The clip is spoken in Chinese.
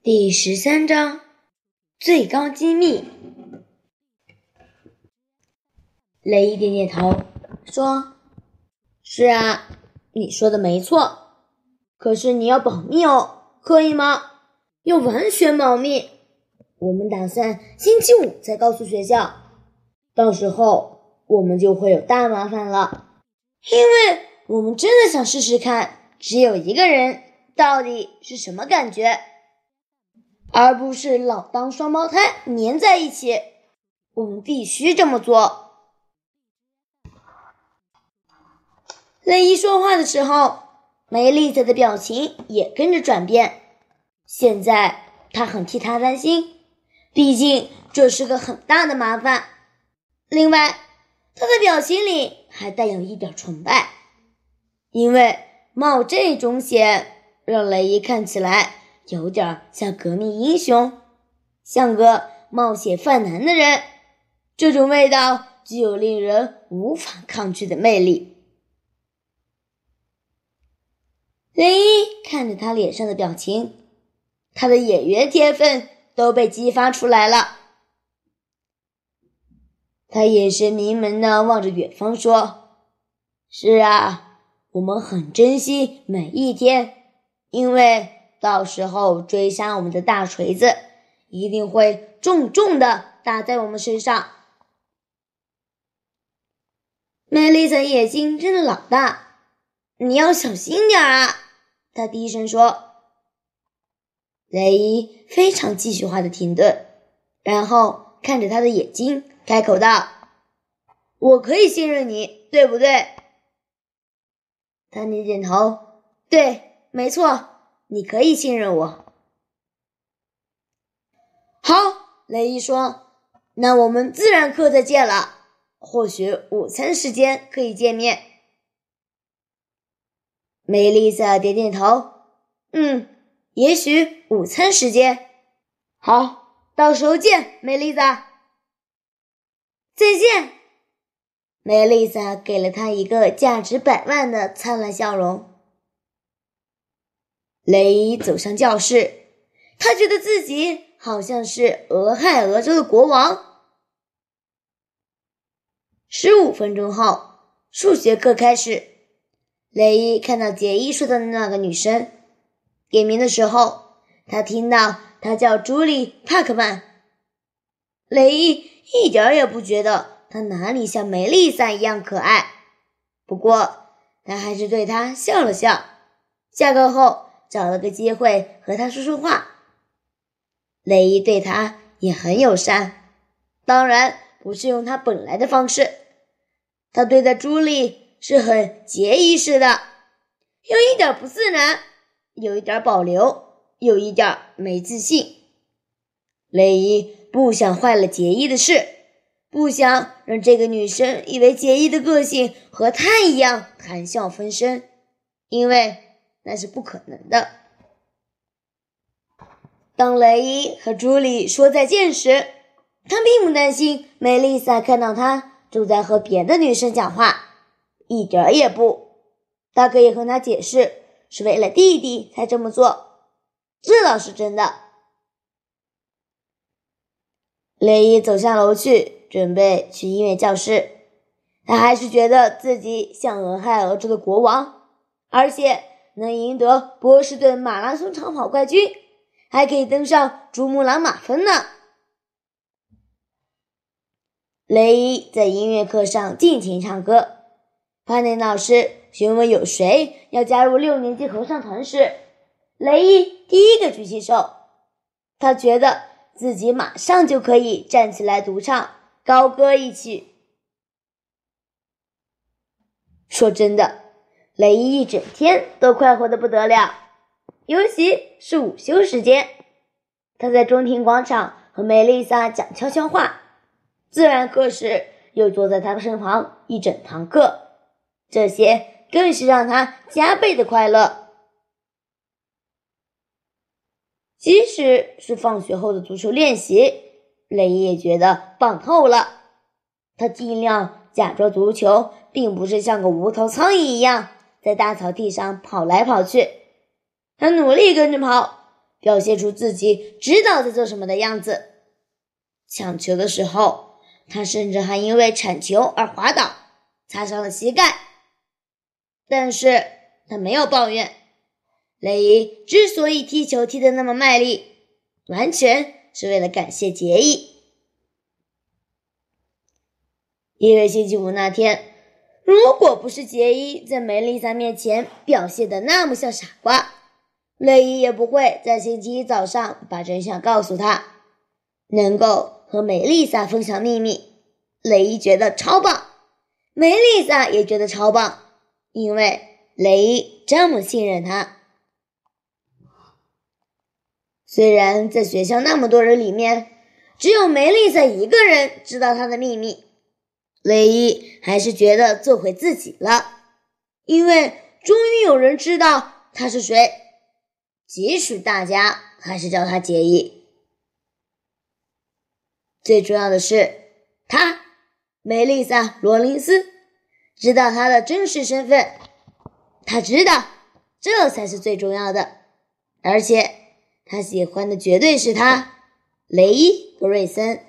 第十三章最高机密。雷伊点点头，说：“是啊，你说的没错。可是你要保密哦，可以吗？要完全保密。我们打算星期五再告诉学校，到时候我们就会有大麻烦了，因为我们真的想试试看，只有一个人到底是什么感觉。”而不是老当双胞胎粘在一起，我们必须这么做。雷伊说话的时候，梅丽莎的表情也跟着转变。现在他很替他担心，毕竟这是个很大的麻烦。另外，他的表情里还带有一点崇拜，因为冒这种险让雷伊看起来。有点像革命英雄，像个冒险犯难的人，这种味道具有令人无法抗拒的魅力。雷伊看着他脸上的表情，他的演员天分都被激发出来了。他眼神迷蒙的望着远方，说：“是啊，我们很珍惜每一天，因为。”到时候追杀我们的大锤子，一定会重重的打在我们身上。梅丽莎眼睛真的老大，你要小心点啊！他低声说。雷伊非常继续化的停顿，然后看着他的眼睛，开口道：“我可以信任你，对不对？”他点点头，对，没错。你可以信任我。好，雷伊说：“那我们自然课再见了。或许午餐时间可以见面。”梅丽萨点点头：“嗯，也许午餐时间。好，到时候见，梅丽萨。再见。”梅丽萨给了他一个价值百万的灿烂笑容。雷伊走向教室，他觉得自己好像是俄亥俄州的国王。十五分钟后，数学课开始。雷伊看到杰伊说的那个女生点名的时候，他听到她叫朱莉·帕克曼。雷伊一点也不觉得她哪里像梅丽莎一样可爱，不过他还是对她笑了笑。下课后。找了个机会和他说说话。雷伊对他也很友善，当然不是用他本来的方式。他对待朱莉是很节衣式的，有一点不自然，有一点保留，有一点没自信。雷伊不想坏了杰伊的事，不想让这个女生以为杰伊的个性和他一样谈笑风生，因为。那是不可能的。当雷伊和朱莉说再见时，他并不担心梅丽莎看到他正在和别的女生讲话，一点儿也不。他可以和他解释，是为了弟弟才这么做，这倒是真的。雷伊走下楼去，准备去音乐教室。他还是觉得自己像俄亥俄州的国王，而且。能赢得波士顿马拉松长跑冠军，还可以登上珠穆朗玛峰呢。雷伊在音乐课上尽情唱歌。帕内老师询问有谁要加入六年级合唱团时，雷伊第一个举起手。他觉得自己马上就可以站起来独唱高歌一曲。说真的。雷伊一整天都快活的不得了，尤其是午休时间，他在中庭广场和梅丽莎讲悄悄话，自然课时又坐在他的身旁一整堂课，这些更是让他加倍的快乐。即使是放学后的足球练习，雷伊也觉得棒透了。他尽量假装足球并不是像个无头苍蝇一样。在大草地上跑来跑去，他努力跟着跑，表现出自己知道在做什么的样子。抢球的时候，他甚至还因为铲球而滑倒，擦伤了膝盖。但是他没有抱怨。雷伊之所以踢球踢得那么卖力，完全是为了感谢杰伊。因为星期五那天，如果不是杰伊在梅丽莎面前表现的那么像傻瓜，雷伊也不会在星期一早上把真相告诉他。能够和梅丽莎分享秘密，雷伊觉得超棒，梅丽莎也觉得超棒，因为雷伊这么信任他。虽然在学校那么多人里面，只有梅丽莎一个人知道他的秘密，雷伊还是觉得做回自己了，因为终于有人知道他是谁，即使大家还是叫他杰伊。最重要的是，他梅丽莎·罗林斯知道他的真实身份，他知道这才是最重要的，而且他喜欢的绝对是他，雷伊·格瑞森。